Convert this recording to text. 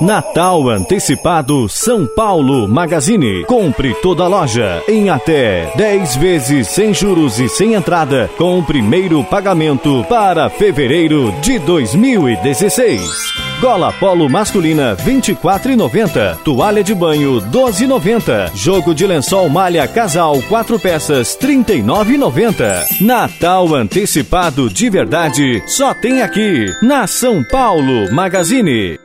Natal Antecipado São Paulo Magazine. Compre toda a loja em até 10 vezes sem juros e sem entrada, com o primeiro pagamento para fevereiro de 2016. Gola Polo masculina 24,90. Toalha de banho 12,90. Jogo de lençol malha casal 4 peças 39,90. Natal antecipado de verdade só tem aqui na São Paulo Magazine.